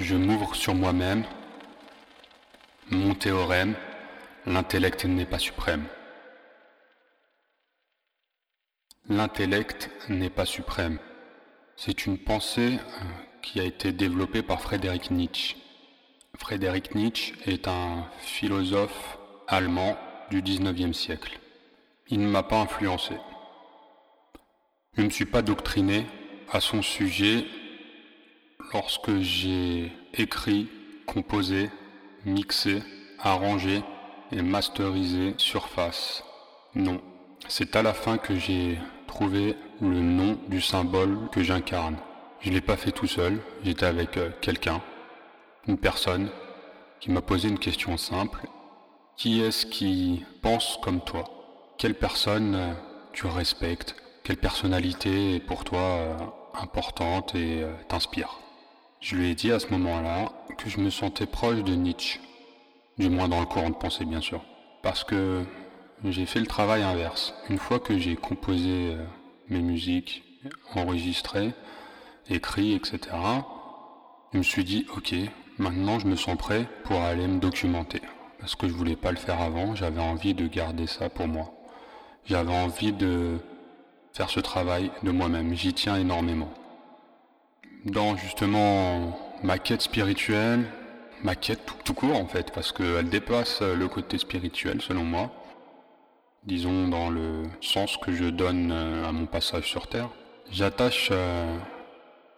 Je m'ouvre sur moi-même. Mon théorème, l'intellect n'est pas suprême. L'intellect n'est pas suprême. C'est une pensée euh, qui a été développée par Friedrich Nietzsche. Friedrich Nietzsche est un philosophe allemand du 19e siècle. Il ne m'a pas influencé. Je ne me suis pas doctriné à son sujet lorsque j'ai écrit, composé, mixé, arrangé et masterisé Surface. Non. C'est à la fin que j'ai trouvé le nom du symbole que j'incarne. Je ne l'ai pas fait tout seul, j'étais avec euh, quelqu'un, une personne, qui m'a posé une question simple. Qui est-ce qui pense comme toi? Quelle personne euh, tu respectes? Quelle personnalité est pour toi euh, importante et t'inspire? Je lui ai dit à ce moment-là que je me sentais proche de Nietzsche, du moins dans le courant de pensée bien sûr, parce que j'ai fait le travail inverse. Une fois que j'ai composé euh, mes musiques, enregistré, écrit, etc., je me suis dit, ok, maintenant je me sens prêt pour aller me documenter. Parce que je voulais pas le faire avant, j'avais envie de garder ça pour moi. J'avais envie de faire ce travail de moi-même, j'y tiens énormément. Dans justement ma quête spirituelle, ma quête tout, court en fait, parce qu'elle dépasse le côté spirituel selon moi, disons dans le sens que je donne euh, à mon passage sur Terre, j'attache euh,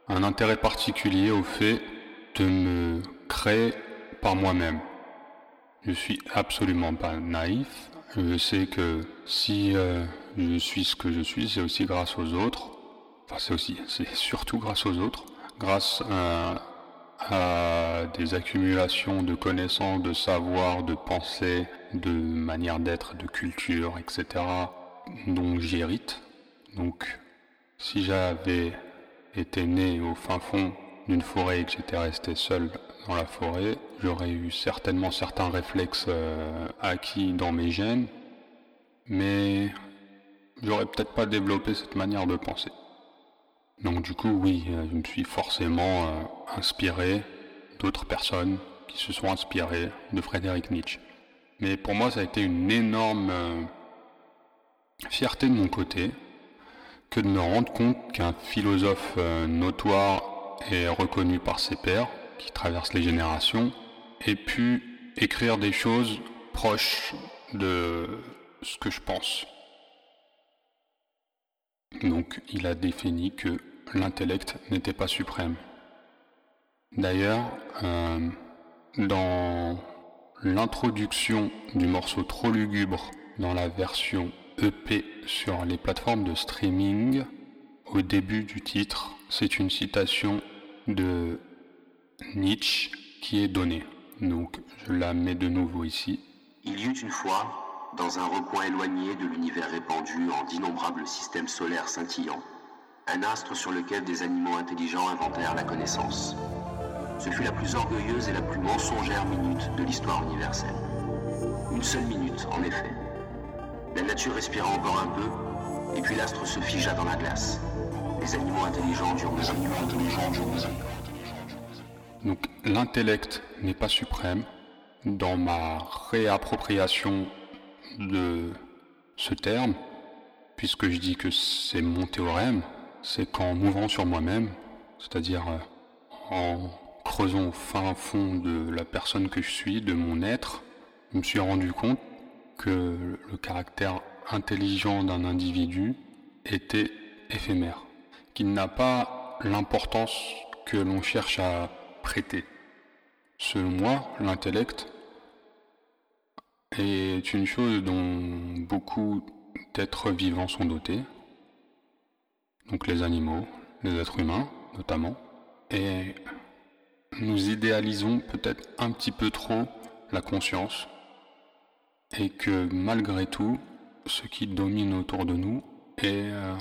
un intérêt particulier au fait de me créer par moi-même. Je suis absolument pas naïf. Je sais que si euh, je suis ce que je suis, c'est aussi grâce aux autres. Enfin, c'est aussi, c'est surtout grâce aux autres, grâce à, des accumulations de connaissances, de savoir, de pensée, de manière d'être, de culture, etc. dont j'hérite. Donc, si j'avais été né au fin fond d'une forêt et que j'étais resté seul dans la forêt, j'aurais eu certainement certains réflexes euh, acquis dans mes gènes, mais j'aurais peut-être pas développé cette manière de penser. Donc du coup, oui, euh, je me suis forcément euh, inspiré d'autres personnes qui se sont inspirées de Frédéric Nietzsche. Mais pour moi, ça a été une énorme euh, fierté de mon côté que de me rendre compte qu'un philosophe notoire et reconnu par ses pairs, qui traverse les générations, ait pu écrire des choses proches de ce que je pense. Donc il a défini que l'intellect n'était pas suprême. D'ailleurs, euh, dans l'introduction du morceau Trop lugubre dans la version EP sur les plateformes de streaming, au début du titre, c'est une citation de Nietzsche qui est donnée. Donc je la mets de nouveau ici. Il y eut une fois, dans un recoin éloigné de l'univers répandu en d'innombrables systèmes solaires scintillants, un astre sur lequel des animaux intelligents inventèrent la connaissance. Ce fut la plus orgueilleuse et la plus mensongère minute de l'histoire universelle. Une seule minute, en effet. La nature respira encore un peu, et puis l'astre se figea dans la glace. Les animaux intelligents durent des animaux intelligents durent Donc l'intellect n'est pas suprême. Dans ma réappropriation de ce terme, puisque je dis que c'est mon théorème, c'est qu'en m'ouvrant sur moi-même, c'est-à-dire euh, en creusant au fin fond de la personne que je suis, de mon être, je me suis rendu compte que le caractère intelligent d'un individu était éphémère, qu'il n'a pas l'importance que l'on cherche à prêter. Selon moi, l'intellect est une chose dont beaucoup d'êtres vivants sont dotés, donc les animaux, les êtres humains notamment, et nous idéalisons peut-être un petit peu trop la conscience, et que malgré tout, ce qui domine autour de nous est euh,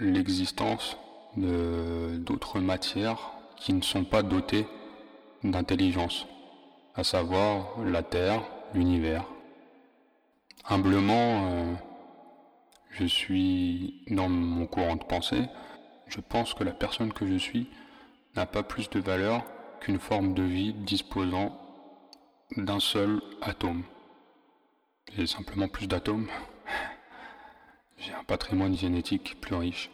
l'existence de d'autres matières qui ne sont pas dotées d'intelligence, à savoir la Terre, l'univers. Humblement, euh, je suis dans mon courant de pensée, je pense que la personne que je suis n'a pas plus de valeur qu'une forme de vie disposant d'un seul atome. J'ai simplement plus d'atomes. J'ai un patrimoine génétique plus riche.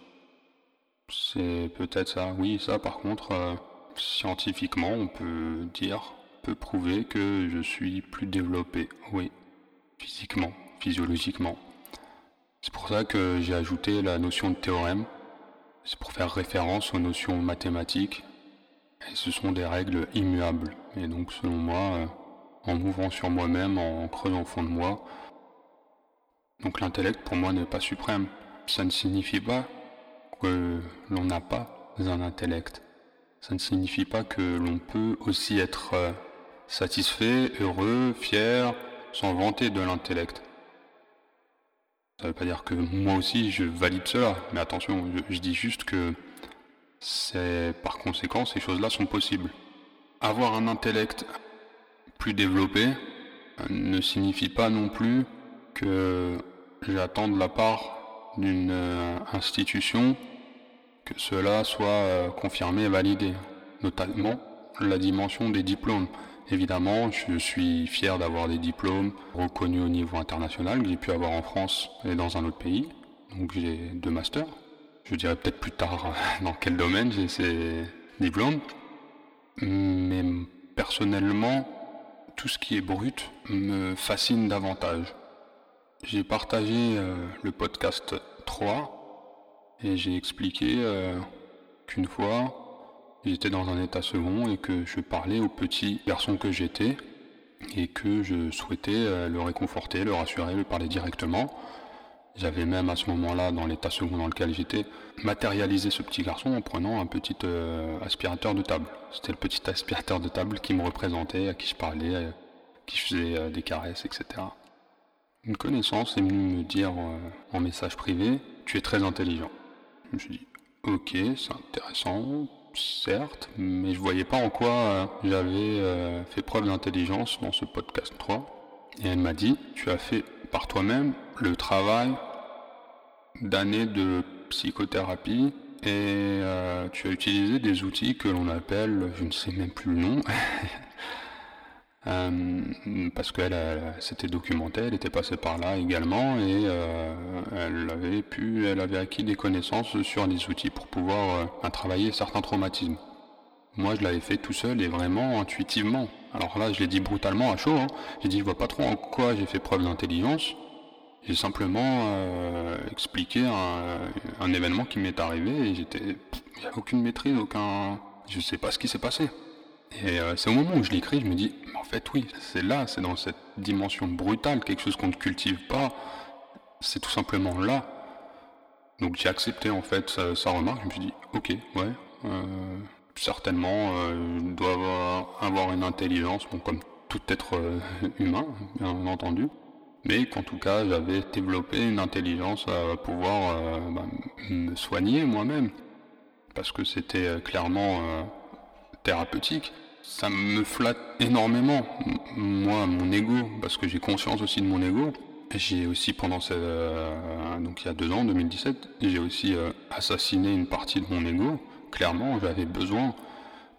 C'est peut-être ça. Oui, ça par contre, euh, scientifiquement, on peut dire, peut prouver que je suis plus développé. Oui, physiquement, physiologiquement. C'est pour ça que j'ai ajouté la notion de théorème. C'est pour faire référence aux notions mathématiques. Et ce sont des règles immuables. Et donc, selon moi, euh, en m'ouvrant sur moi-même, en creusant au fond de moi, donc l'intellect pour moi n'est pas suprême. Ça ne signifie pas que l'on n'a pas un intellect. Ça ne signifie pas que l'on peut aussi être euh, satisfait, heureux, fier, sans vanter de l'intellect. Ça ne veut pas dire que moi aussi je valide cela, mais attention, je, dis juste que c'est par conséquent ces choses-là sont possibles. Avoir un intellect plus développé euh, ne signifie pas non plus que j'attends de la part d'une euh, institution que cela soit euh, confirmé et validé, notamment la dimension des diplômes. Évidemment, je suis fier d'avoir des diplômes reconnus au niveau international que j'ai pu avoir en France et dans un autre pays. Donc j'ai deux masters. Je dirais peut-être plus tard dans quel domaine j'ai ces diplômes. Mais personnellement, tout ce qui est brut me fascine davantage. J'ai partagé euh, le podcast 3 et j'ai expliqué euh, qu'une fois J'étais dans un état second et que je parlais au petit garçon que j'étais et que je souhaitais euh, le réconforter, le rassurer, lui parler directement. J'avais même à ce moment-là, dans l'état second dans lequel j'étais, matérialisé ce petit garçon en prenant un petit euh, aspirateur de table. C'était le petit aspirateur de table qui me représentait, à qui je parlais, euh, qui faisait des caresses, etc. Une connaissance est venue me dire en message privé, tu es très intelligent. Je me suis dit, ok, c'est intéressant, certes, mais je voyais pas en quoi euh, j'avais euh, fait preuve d'intelligence dans ce podcast 3. Et elle m'a dit, tu as fait par toi-même le travail d'années de psychothérapie et euh, tu as utilisé des outils que l'on appelle, je ne sais même plus le nom, Euh, parce qu'elle s'était documentée, elle était passée par là également et euh, elle avait pu, elle avait acquis des connaissances sur les outils pour pouvoir euh, travailler certains traumatismes. Moi, je l'avais fait tout seul et vraiment intuitivement. Alors là, je l'ai dit brutalement à chaud. Hein. J'ai dit, je vois pas trop en quoi j'ai fait preuve d'intelligence. J'ai simplement expliqué un, un, événement qui m'est arrivé et j'étais, aucune maîtrise, aucun, je sais pas ce qui s'est passé. Et euh, c'est au moment où je l'écris, je me dis, en fait oui, c'est là, c'est dans cette dimension brutale, quelque chose qu'on ne cultive pas, c'est tout simplement là. Donc j'ai accepté en fait sa, remarque, je me suis dit, ok, ouais, euh, certainement, euh, je dois avoir, une intelligence, comme tout être humain, bien entendu, mais qu'en tout cas j'avais développé une intelligence à pouvoir bah, me soigner moi-même, parce que c'était clairement thérapeutique ça me flatte énormément, moi, mon ego, parce que j'ai conscience aussi de mon ego. J'ai aussi, pendant ce, euh, donc il y a deux ans, 2017, j'ai aussi euh, assassiné une partie de mon ego. Clairement, j'avais besoin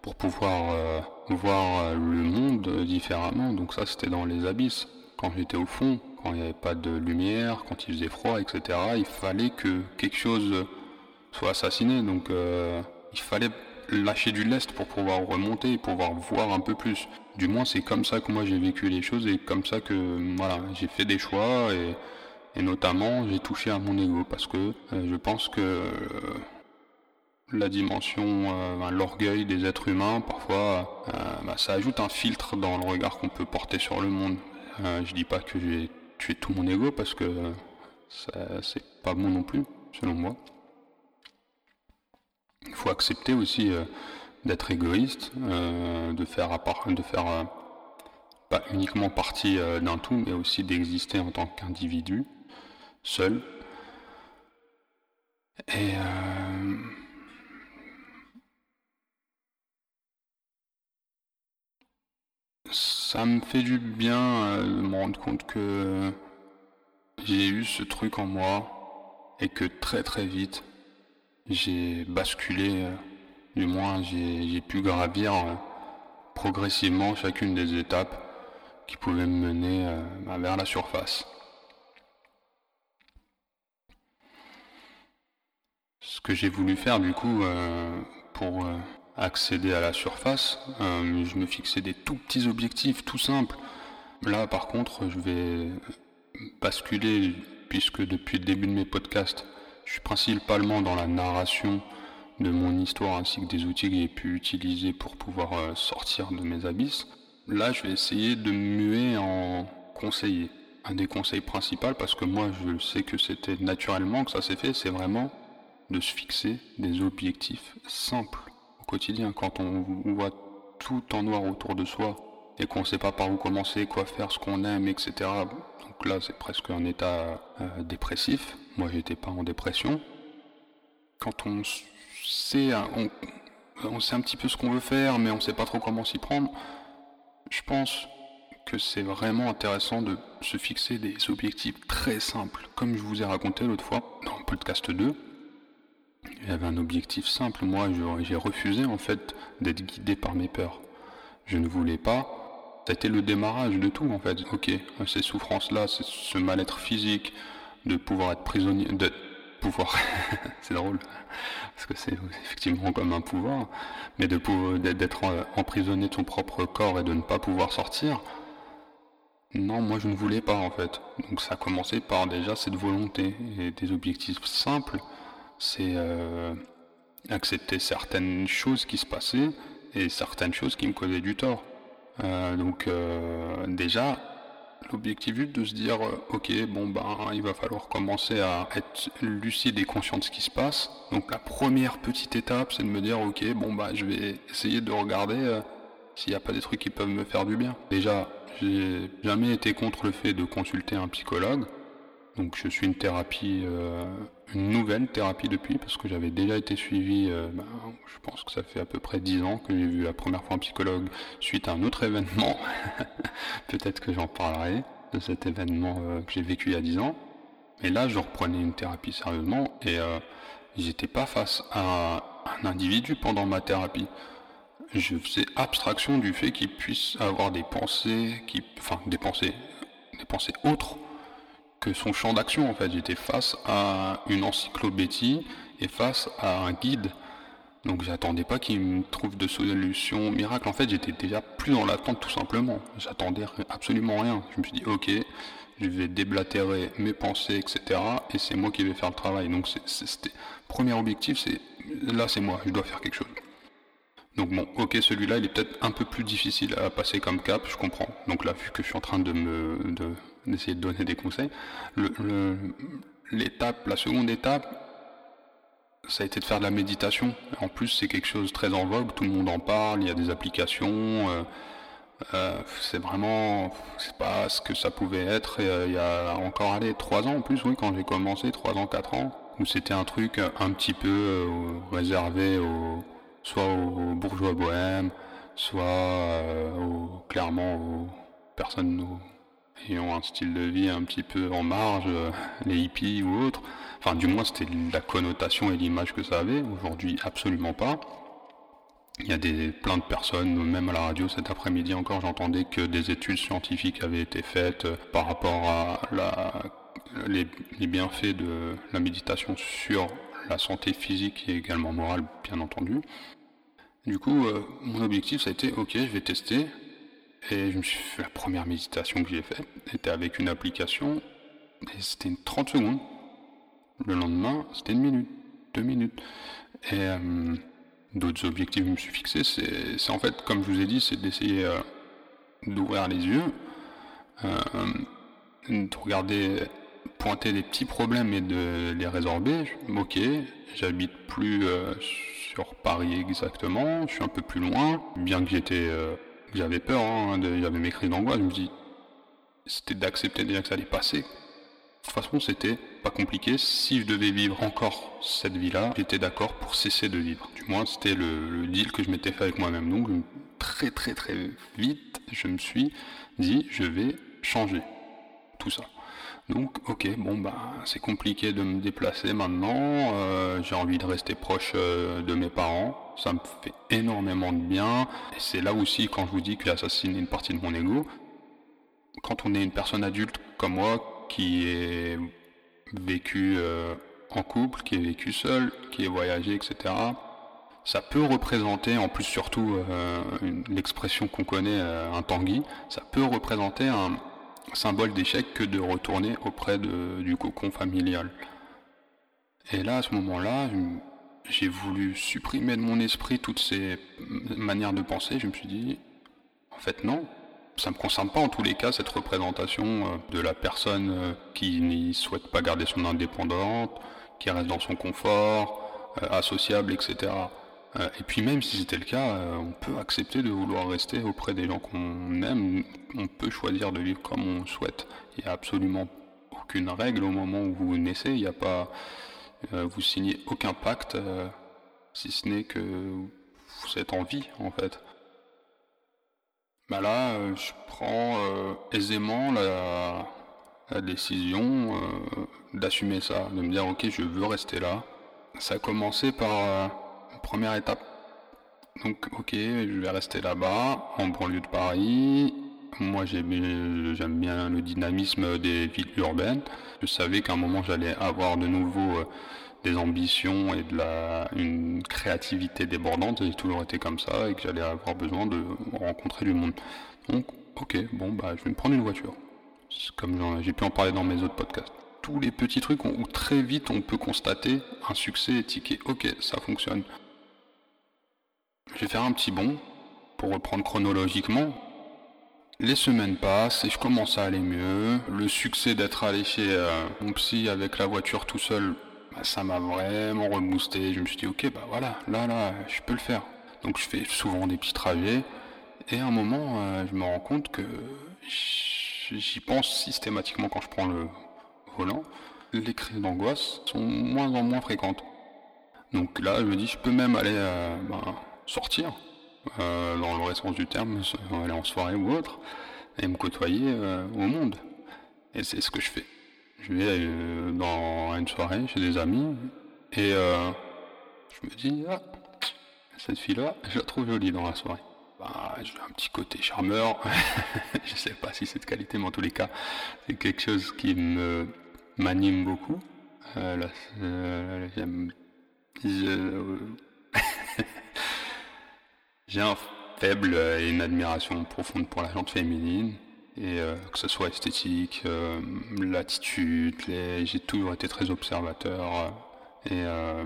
pour pouvoir euh, voir le monde différemment. Donc ça, c'était dans les abysses. Quand j'étais au fond, quand il n'y avait pas de lumière, quand il faisait froid, etc., il fallait que quelque chose soit assassiné. Donc il fallait lâcher du lest pour pouvoir remonter pouvoir voir un peu plus. Du moins, c'est comme ça que moi j'ai vécu les choses et comme ça que voilà, j'ai fait des choix et, notamment j'ai touché à mon ego parce que euh, je pense que euh, la dimension, euh, l'orgueil des êtres humains, parfois, bah, ça ajoute un filtre dans le regard qu'on peut porter sur le monde. je dis pas que j'ai tué tout mon ego parce que c'est pas bon non plus, selon moi. Il faut accepter aussi euh, d'être égoïste, euh, de faire, de faire euh, pas uniquement partie d'un tout, mais aussi d'exister en tant qu'individu, seul. Et ça me fait du bien de me rendre compte que j'ai eu ce truc en moi et que très très vite j'ai basculé, euh, du moins j'ai pu gravir euh, progressivement chacune des étapes qui pouvaient me mener bah, vers la surface. Ce que j'ai voulu faire du coup pour accéder à la surface, je me fixais des tout petits objectifs tout simples. Là par contre je vais basculer puisque depuis le début de mes podcasts, je suis principalement dans la narration de mon histoire ainsi que des outils que j'ai pu utiliser pour pouvoir euh, sortir de mes abysses. Là, je vais essayer de muer en conseiller. Un des conseils principaux, parce que moi je sais que c'était naturellement que ça s'est fait, c'est vraiment de se fixer des objectifs simples au quotidien. Quand on voit tout en noir autour de soi et qu'on ne sait pas par où commencer, quoi faire, ce qu'on aime, etc. Donc là, c'est presque un état euh, dépressif. Moi, j'étais pas en dépression. Quand on sait, on, sait un petit peu ce qu'on veut faire, mais on sait pas trop comment s'y prendre, je pense que c'est vraiment intéressant de se fixer des objectifs très simples. Comme je vous ai raconté l'autre fois dans le podcast 2, il y avait un objectif simple. Moi, j'ai refusé en fait d'être guidé par mes peurs. Je ne voulais pas été le démarrage de tout en fait. Ok, ces souffrances-là, ce mal-être physique, de pouvoir être prisonnier, de pouvoir, c'est drôle, parce que c'est effectivement comme un pouvoir, mais de d'être emprisonné de son propre corps et de ne pas pouvoir sortir. Non, moi je ne voulais pas en fait. Donc ça a commencé par déjà cette volonté et des objectifs simples. C'est euh, accepter certaines choses qui se passaient et certaines choses qui me causaient du tort. Euh, donc euh, déjà, l'objectif est de se dire, euh, ok, bon ben, il va falloir commencer à être lucide et conscient de ce qui se passe. Donc la première petite étape, c'est de me dire, ok, bon bah, je vais essayer de regarder s'il n'y a pas des trucs qui peuvent me faire du bien. Déjà, j'ai jamais été contre le fait de consulter un psychologue. Donc je suis une thérapie, euh, une nouvelle thérapie depuis, parce que j'avais déjà été suivi, euh, ben, je pense que ça fait à peu près dix ans que j'ai vu la première fois un psychologue suite à un autre événement. Peut-être que j'en parlerai de cet événement euh, que j'ai vécu il y a dix ans. Mais là, je reprenais une thérapie sérieusement et j'étais pas face à un individu pendant ma thérapie. Je faisais abstraction du fait qu'il puisse avoir des pensées, qui, enfin des pensées, des pensées autres son champ d'action en fait. J'étais face à une encyclopédie et face à un guide. Donc j'attendais pas qu'il me trouve de solution miracle. En fait, j'étais déjà plus dans l'attente tout simplement. J'attendais absolument rien. Je me suis dit ok, je vais déblatérer mes pensées, etc. Et c'est moi qui vais faire le travail. Donc c'était premier objectif, c'est là c'est moi, je dois faire quelque chose. Donc bon, ok, celui-là, il est peut-être un peu plus difficile à passer comme cap, je comprends. Donc là, vu que je suis en train de me de, d'essayer de donner des conseils. L'étape, la seconde étape, ça a été de faire de la méditation. En plus, c'est quelque chose de très en vogue, tout le monde en parle, il y a des applications. Euh, euh, c'est vraiment, c'est pas ce que ça pouvait être il y a encore allé trois ans en plus, oui, quand j'ai commencé, trois ans, quatre ans, où c'était un truc un petit peu euh, réservé aux, soit aux bourgeois bohèmes, soit clairement aux personnes et ont un style de vie un petit peu en marge, euh, les hippies ou autres. Enfin, du moins, c'était la connotation et l'image que ça avait. Aujourd'hui, absolument pas. Il y a des, plein de personnes, même à la radio cet après-midi encore, j'entendais que des études scientifiques avaient été faites euh, par rapport à la, les, bienfaits de la méditation sur la santé physique et également morale, bien entendu. Du coup, euh, mon objectif, ça a été, ok, je vais tester, et je me suis fait la première méditation que j'ai faite était avec une application et c'était une 30 secondes. Le lendemain, c'était une minute, deux minutes. Et euh, d'autres objectifs que je me suis fixés, c'est en fait, comme je vous ai dit, c'est d'essayer euh, d'ouvrir les yeux, euh, de regarder, pointer des petits problèmes et de les résorber. Ok, j'habite plus sur Paris exactement, je suis un peu plus loin, bien que j'étais j'avais peur, hein, j'avais mes crises d'angoisse, je me dis, c'était d'accepter déjà que ça allait passer. De toute façon, c'était pas compliqué. Si je devais vivre encore cette vie-là, j'étais d'accord pour cesser de vivre. Du moins, c'était le, deal que je m'étais fait avec moi-même. Donc, très très très vite, je me suis dit, je vais changer tout ça. Donc, ok, bon, bah, c'est compliqué de me déplacer maintenant. Euh, j'ai envie de rester proche euh, de mes parents. Ça me fait énormément de bien. Et c'est là aussi, quand je vous dis que j'ai assassiné une partie de mon ego, quand on est une personne adulte comme moi, qui est vécu euh, en couple, qui est vécu seul, qui est voyagé, etc., ça peut représenter, en plus surtout l'expression qu'on connaît, un tanguy, ça peut représenter un, symbole d'échec que de retourner auprès du cocon familial. Et là, à ce moment-là, j'ai voulu supprimer de mon esprit toutes ces manières de penser. Je me suis dit, en fait, non. Ça ne me concerne pas en tous les cas cette représentation euh, de la personne euh, qui n'y souhaite pas garder son indépendance, qui reste dans son confort, euh, associable, etc. Euh, et puis même si c'était le cas, euh, on peut accepter de vouloir rester auprès des gens qu'on aime, on peut choisir de vivre comme on souhaite. Il n'y a absolument aucune règle au moment où vous naissez, il n'y a pas, euh, vous signez aucun pacte, si ce n'est que vous êtes en vie en fait. Bah là, je prends aisément la, la décision d'assumer ça, de me dire ok, je veux rester là. Ça a commencé par première étape. Donc, ok, je vais rester là-bas, en banlieue de Paris. Moi, j'aime bien le dynamisme des villes urbaines. Je savais qu'à un moment, j'allais avoir de nouveau euh, des ambitions et de la, une créativité débordante. J'ai toujours été comme ça et que j'allais avoir besoin de rencontrer du monde. Donc, ok, bon, bah, je vais me prendre une voiture. Comme j'ai pu en parler dans mes autres podcasts. Tous les petits trucs où très vite on peut constater un succès étiqué. Ok, ça fonctionne. Je vais faire un petit bond pour reprendre chronologiquement. Les semaines passent et je commence à aller mieux. Le succès d'être allé chez euh, mon psy avec la voiture tout seul, bah, ça m'a vraiment reboosté. Je me suis dit, ok, bah voilà, là, là, je peux le faire. Donc je fais souvent des petits trajets. Et à un moment, euh, je me rends compte que j'y pense systématiquement quand je prends le volant. Les crises d'angoisse sont moins en moins fréquentes. Donc là, je me dis, je peux même aller euh, bah, sortir, euh, dans le vrai sens du terme, aller en soirée ou autre, et me côtoyer euh, au monde. Et c'est ce que je fais. Je vais euh, dans une soirée chez des amis, et je me dis, ah, cette fille-là, je la trouve jolie dans la soirée. Bah, j'ai un petit côté charmeur, je sais pas si c'est de qualité, mais en tous les cas, c'est quelque chose qui me m'anime beaucoup. là, j'aime j'ai un faible et une admiration profonde pour la jante féminine, et euh, que ce soit esthétique, euh, l'attitude, j'ai toujours été très observateur euh,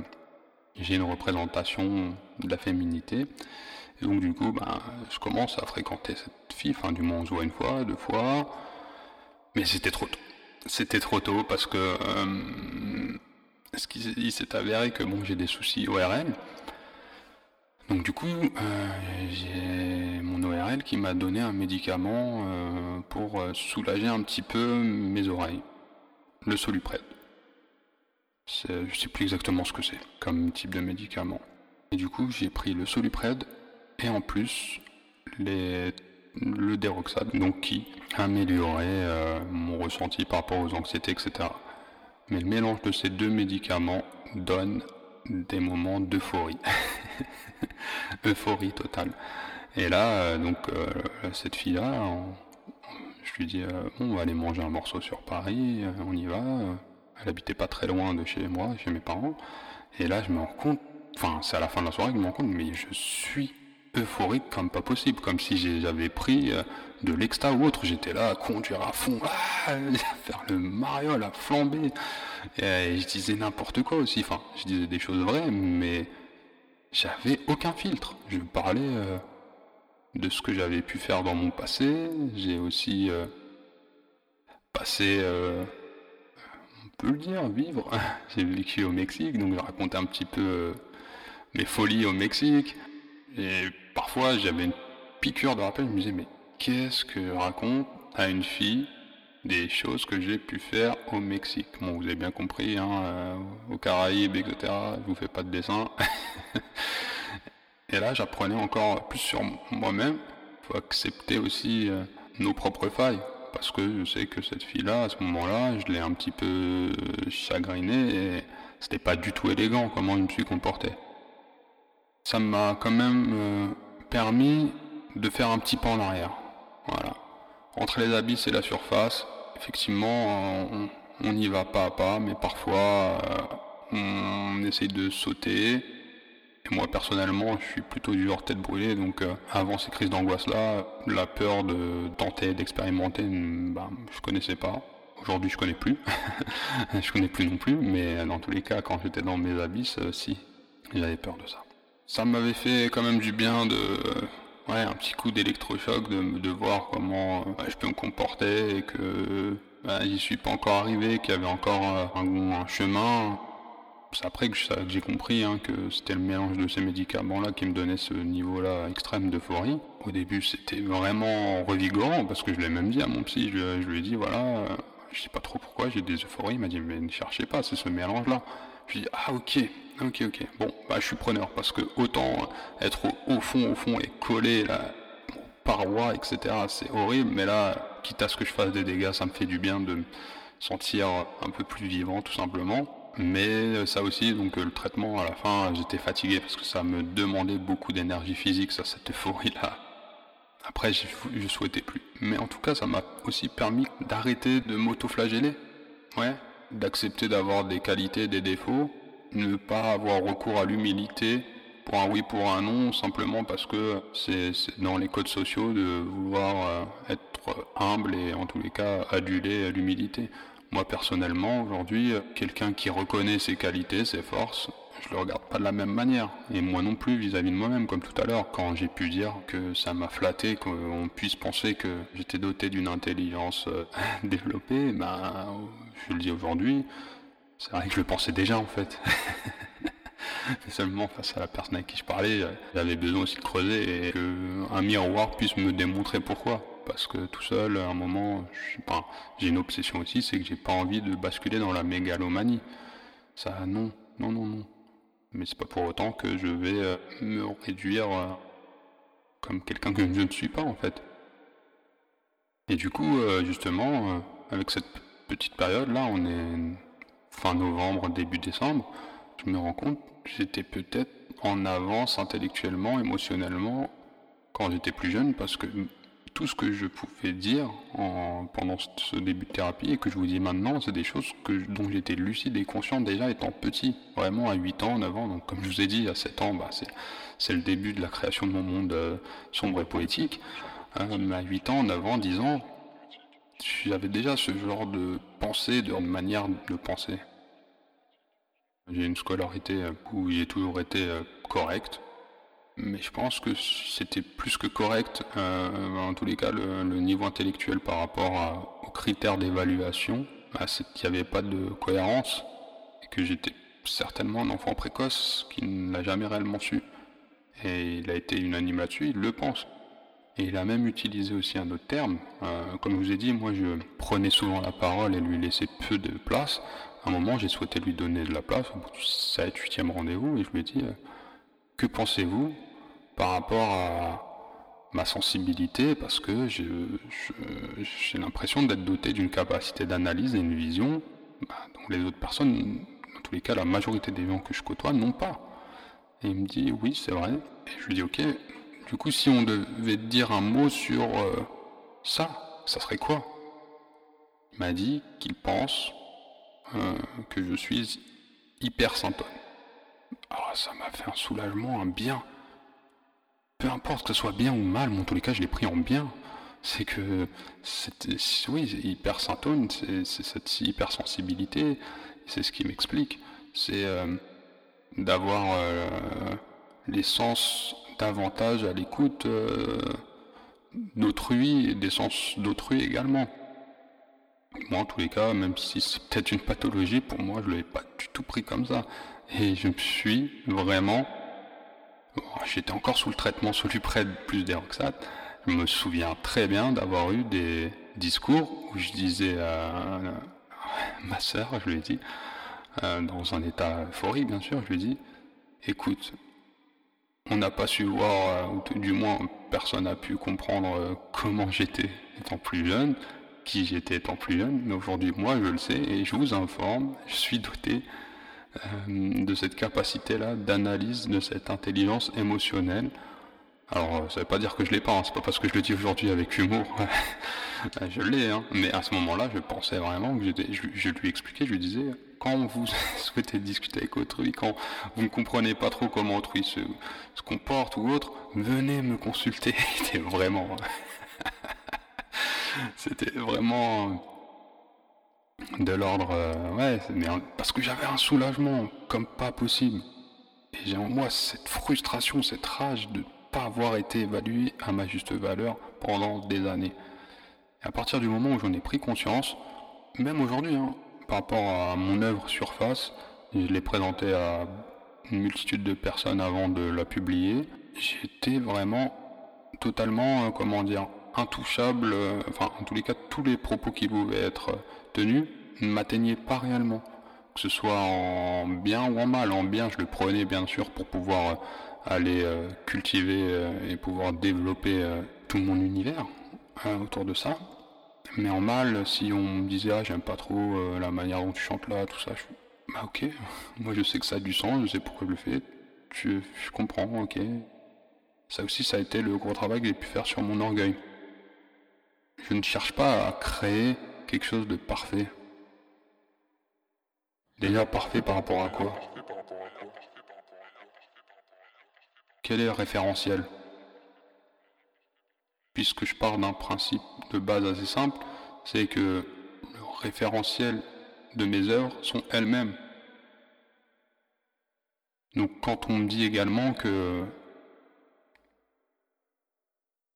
et j'ai une représentation de la féminité. Donc du coup, ben, je commence à fréquenter cette fille, enfin du moins on se voit une fois, deux fois, mais c'était trop tôt. C'était trop tôt parce que ce qui, s'est avéré que bon, j'ai des soucis ORL, donc du coup, euh, j'ai mon ORL qui m'a donné un médicament euh, pour euh, soulager un petit peu mes oreilles. Le Solupred. Je sais plus exactement ce que c'est comme type de médicament. Et du coup, j'ai pris le Solupred et en plus les, le Deroxade, donc qui améliorait mon ressenti par rapport aux anxiétés, etc. Mais le mélange de ces deux médicaments donne des moments d'euphorie. euphorie totale. Et là, euh, donc, euh, cette fille-là, je lui dis, euh, on va aller manger un morceau sur Paris, on y va. Elle habitait pas très loin de chez moi, chez mes parents. Et là, je me rends compte, enfin, c'est à la fin de la soirée que je me rends compte, mais je suis euphorique comme pas possible, comme si j'avais pris de l'exta ou autre. J'étais là à conduire à fond, à faire le mariole, à flamber. Et je disais n'importe quoi aussi. Enfin, je disais des choses vraies, mais j'avais aucun filtre. Je parlais euh, de ce que j'avais pu faire dans mon passé. J'ai aussi euh, passé, euh, on peut le dire, vivre. J'ai vécu au Mexique, donc je racontais un petit peu mes folies au Mexique. Et parfois, j'avais une piqûre de rappel. Je me disais, mais qu'est-ce que raconte à une fille des choses que j'ai pu faire au Mexique? Bon, vous avez bien compris, hein, euh, aux Caraïbes, etc. Je vous fais pas de dessin. Et là, j'apprenais encore plus sur moi-même. Il faut accepter aussi euh, nos propres failles. parce que je sais que cette fille-là, à ce moment-là, je l'ai un petit peu chagrinée et c'était pas du tout élégant comment je me suis comporté. Ça m'a quand même euh, permis de faire un petit pas en arrière. Voilà. Entre les abysses et la surface, effectivement, on, n'y va pas à pas, mais parfois euh, on essaye de sauter. Et moi personnellement, je suis plutôt du hors tête brûlée, donc euh, avant ces crises d'angoisse-là, la peur de tenter, d'expérimenter, bah, je connaissais pas. Aujourd'hui, je connais plus. je connais plus non plus, mais dans tous les cas, quand j'étais dans mes abysses, si, j'avais peur de ça. Ça m'avait fait quand même du bien de, ouais, un petit coup d'électrochoc, de, de voir comment euh, je peux me comporter et que bah, j'y suis pas encore arrivé, qu'il y avait encore euh, un, chemin. C'est après que j'ai compris hein, que c'était le mélange de ces médicaments-là qui me donnait ce niveau-là extrême d'euphorie. Au début, c'était vraiment revigorant parce que je l'ai même dit à mon psy. Je, je lui ai dit voilà, je sais pas trop pourquoi, j'ai des euphories. Il m'a dit, mais ne cherchez pas, c'est ce mélange-là. Je lui ai dit, ah ok, ok, ok. Bon, bah je suis preneur parce que autant être au, fond, au fond et coller la paroi, etc., c'est horrible, mais là, quitte à ce que je fasse des dégâts, ça me fait du bien de me sentir un peu plus vivant, tout simplement. Mais ça aussi, donc le traitement à la fin, j'étais fatigué parce que ça me demandait beaucoup d'énergie physique, ça, cette euphorie-là. Après, je, je souhaitais plus. Mais en tout cas, ça m'a aussi permis d'arrêter de m'auto-flageller. Ouais. D'accepter d'avoir des qualités, des défauts. Ne pas avoir recours à l'humilité pour un oui, pour un non, simplement parce que c'est dans les codes sociaux de vouloir euh, être humble et en tous les cas aduler l'humilité. Moi personnellement, aujourd'hui, quelqu'un qui reconnaît ses qualités, ses forces, je le regarde pas de la même manière. Et moi non plus vis-à-vis de moi-même, comme tout à l'heure, quand j'ai pu dire que ça m'a flatté, qu'on puisse penser que j'étais doté d'une intelligence euh, développée, ben, je le dis aujourd'hui, c'est vrai que je le pensais déjà en fait. Seulement face à la personne avec qui je parlais, j'avais besoin aussi de creuser et qu'un miroir puisse me démontrer pourquoi. Parce que tout seul, à un moment, j'ai une obsession aussi, c'est que j'ai pas envie de basculer dans la mégalomanie. Ça, non, non, non, non. Mais c'est pas pour autant que je vais euh, me réduire euh, comme quelqu'un que je ne suis pas en fait. Et du coup, euh, justement, avec cette petite période là, on est fin novembre, début décembre, je me rends compte que j'étais peut-être en avance intellectuellement, émotionnellement quand j'étais plus jeune parce que tout ce que je pouvais dire en, pendant ce début de thérapie et que je vous dis maintenant, c'est des choses dont j'étais lucide et conscient déjà étant petit, vraiment à 8 ans, 9 ans. Donc comme je vous ai dit, à 7 ans, bah, c'est le début de la création de mon monde euh, sombre et poétique. Euh, à 8 ans, 9 ans, 10 ans, j'avais déjà ce genre de pensée, de manière de penser? J'ai une scolarité euh, où j'ai toujours été correct, mais je pense que c'était plus que correct, euh, en tous les cas, le, niveau intellectuel par rapport aux critères d'évaluation. Bah, il n'y avait pas de cohérence et que j'étais certainement un enfant précoce qui ne l'a jamais réellement su. Et il a été unanime là-dessus, il le pense. Et il a même utilisé aussi un autre terme. Euh, comme je vous ai dit, moi je prenais souvent la parole et lui laissais peu de place. À un moment, j'ai souhaité lui donner de la place, au bout du 7, 8e rendez-vous, et je lui ai dit, euh, que pensez-vous par rapport à ma sensibilité? Parce que j'ai l'impression d'être doté d'une capacité d'analyse et une vision bah, dont les autres personnes, dans tous les cas la majorité des gens que je côtoie, n'ont pas. Et il me dit oui c'est vrai. Et je lui dis ok, du coup si on devait dire un mot sur euh, ça, ça serait quoi? Il m'a dit qu'il pense euh, que je suis hyper symptôme. Alors ça m'a fait un soulagement, un bien peu importe que ce soit bien ou mal, mais en tous les cas, je l'ai pris en bien. C'est que, oui, hyper symptôme, c'est cette hypersensibilité, c'est ce qui m'explique. C'est euh, d'avoir les sens davantage à l'écoute euh, d'autrui et des sens d'autrui également. Moi, en tous les cas, même si c'est peut-être une pathologie, pour moi, je ne l'ai pas du tout pris comme ça. Et je me suis vraiment J'étais encore sous le traitement Solupred plus d'Eroxat. Je me souviens très bien d'avoir eu des discours où je disais à, ma sœur, je lui ai dit, euh, dans un état euphorique bien sûr, je lui ai dit, écoute, on n'a pas su voir, euh, ou du moins personne n'a pu comprendre euh, comment j'étais étant plus jeune, qui j'étais étant plus jeune, mais aujourd'hui, moi, je le sais et je vous informe, je suis doté euh, de cette capacité-là d'analyse, de cette intelligence émotionnelle. Alors, euh, ça veut pas dire que je l'ai pas, hein. c'est pas parce que je le dis aujourd'hui avec humour, je l'ai, hein. mais à ce moment-là, je pensais vraiment que j'étais, je, lui expliquais, je lui disais, quand vous souhaitez discuter avec autrui, quand vous ne comprenez pas trop comment autrui se, se comporte ou autre, venez me consulter. C'était vraiment, c'était vraiment de l'ordre, euh, ouais, mais parce que j'avais un soulagement comme pas possible. Et j'ai en moi cette frustration, cette rage de pas avoir été évalué à ma juste valeur pendant des années. Et à partir du moment où j'en ai pris conscience, même aujourd'hui, hein, par rapport à mon œuvre Surface, je l'ai présentée à une multitude de personnes avant de la publier, j'étais vraiment totalement, euh, comment dire, intouchable, euh, enfin en tous les cas tous les propos qui pouvaient être tenus ne m'atteignaient pas réellement. Que ce soit en bien ou en mal. En bien je le prenais bien sûr pour pouvoir euh, aller euh, cultiver et pouvoir développer tout mon univers autour de ça. Mais en mal, si on me disait ah j'aime pas trop la manière dont tu chantes là, tout ça, je bah ok, moi je sais que ça a du sens, je sais pourquoi je le fais, je, je comprends, ok. Ça aussi ça a été le gros travail que j'ai pu faire sur mon orgueil. Je ne cherche pas à créer quelque chose de parfait. Déjà parfait par rapport à quoi? Quel est le référentiel? Puisque je pars d'un principe de base assez simple, c'est que le référentiel de mes œuvres sont elles-mêmes. Donc quand on me dit également que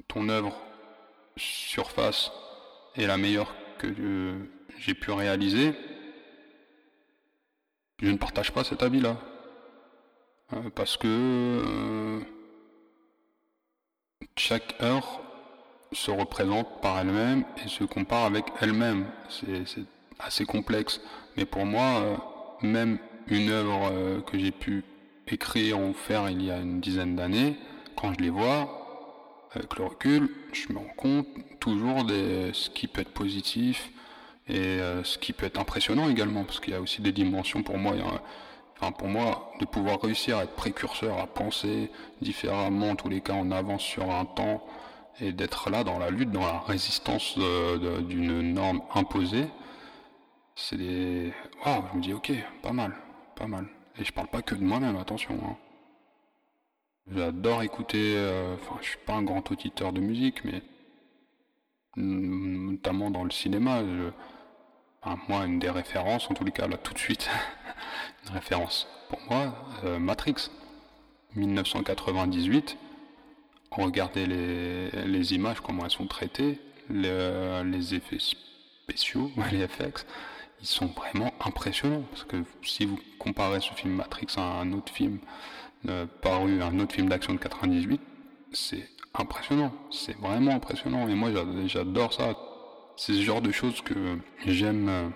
ton œuvre surface est la meilleure que j'ai pu réaliser, je ne partage pas cet avis-là. Euh, parce que euh, chaque heure se représente par elle-même et se compare avec elle-même. C'est assez complexe. Mais pour moi, euh, même une œuvre que j'ai pu écrire ou faire il y a une dizaine d'années, quand je les vois, avec le recul, je me rends compte toujours de ce qui peut être positif et ce qui peut être impressionnant également, parce qu'il y a aussi des dimensions pour moi. Pour moi, de pouvoir réussir à être précurseur, à penser différemment, en tous les cas, en avance sur un temps, et d'être là dans la lutte, dans la résistance d'une norme imposée, c'est des. Waouh, je me dis, ok, pas mal, pas mal. Et je parle pas que de moi-même, attention. Hein. J'adore écouter, euh, enfin je suis pas un grand auditeur de musique, mais notamment dans le cinéma, moi une des références, en tous les cas là tout de suite, une référence pour moi, euh, Matrix, 1998, regardez les, les, images, comment elles sont traitées, les effets spéciaux, les FX, ils sont vraiment impressionnants, parce que si vous comparez ce film Matrix à un autre film, euh, paru un autre film d'action de 98, c'est impressionnant, c'est vraiment impressionnant. Et moi j'adore ça. C'est ce genre de choses que j'aime euh,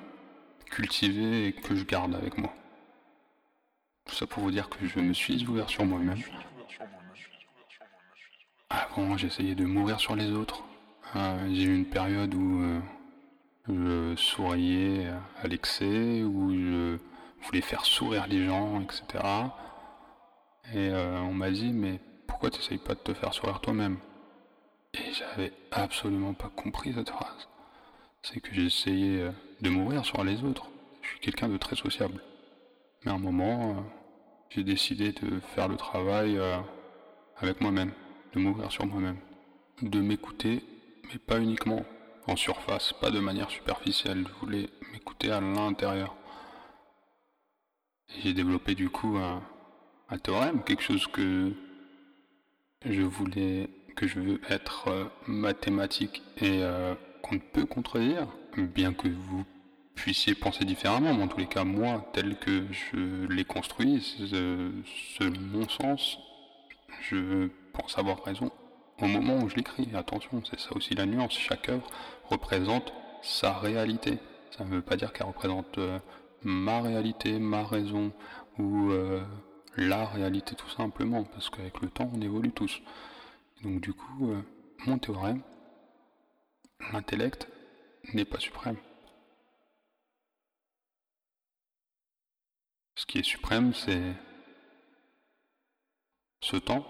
cultiver et que je garde avec moi. Tout ça pour vous dire que je me suis ouvert sur moi-même. Avant j'essayais de mourir sur les autres. Euh, j'ai eu une période où je souriais à l'excès, où je voulais faire sourire les gens, etc. Et euh, on m'a dit, mais pourquoi tu n'essayes pas de te faire sourire toi-même? Et j'avais absolument pas compris cette phrase. C'est que j'essayais euh, de mourir sur les autres. Je suis quelqu'un de très sociable. Mais à un moment, euh, j'ai décidé de faire le travail avec moi-même, de m'ouvrir sur moi-même, de m'écouter, mais pas uniquement en surface, pas de manière superficielle. Je voulais m'écouter à l'intérieur. J'ai développé du coup un théorème, quelque chose que je voulais, que je veux être euh, mathématique et euh, qu'on ne peut contredire, bien que vous puissiez penser différemment, mais en tous les cas, moi, tel que je l'ai construit, selon mon sens, je pense avoir raison au moment où je l'écris. Attention, c'est ça aussi la nuance. Chaque œuvre représente sa réalité. Ça ne veut pas dire qu'elle représente euh, ma réalité, ma raison ou la réalité tout simplement, parce qu'avec le temps on évolue tous. Donc du coup, euh, mon théorème, l'intellect n'est pas suprême. Ce qui est suprême, c'est ce temps,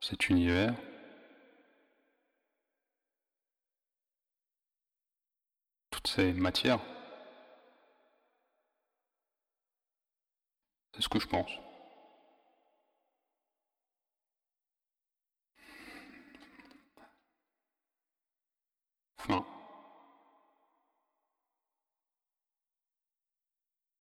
cet univers, toutes ces matières. C'est ce que je pense. Fin.